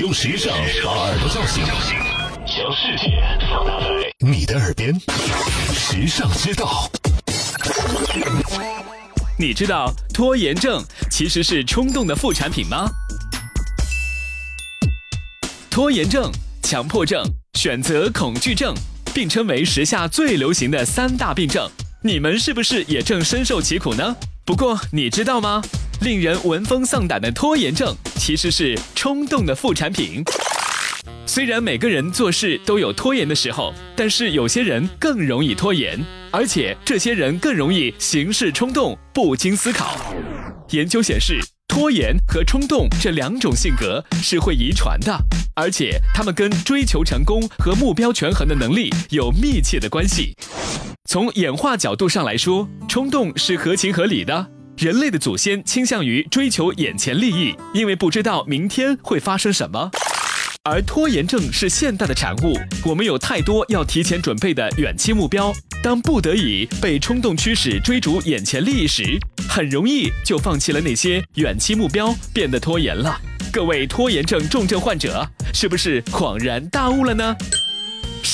用时尚把耳朵叫醒，将世界放大在你的耳边。时尚之道，你知道拖延症其实是冲动的副产品吗？拖延症、强迫症、选择恐惧症，并称为时下最流行的三大病症。你们是不是也正深受其苦呢？不过你知道吗？令人闻风丧胆的拖延症，其实是冲动的副产品。虽然每个人做事都有拖延的时候，但是有些人更容易拖延，而且这些人更容易行事冲动、不经思考。研究显示，拖延和冲动这两种性格是会遗传的，而且他们跟追求成功和目标权衡的能力有密切的关系。从演化角度上来说，冲动是合情合理的。人类的祖先倾向于追求眼前利益，因为不知道明天会发生什么。而拖延症是现代的产物，我们有太多要提前准备的远期目标，当不得已被冲动驱使追逐眼前利益时，很容易就放弃了那些远期目标，变得拖延了。各位拖延症重症患者，是不是恍然大悟了呢？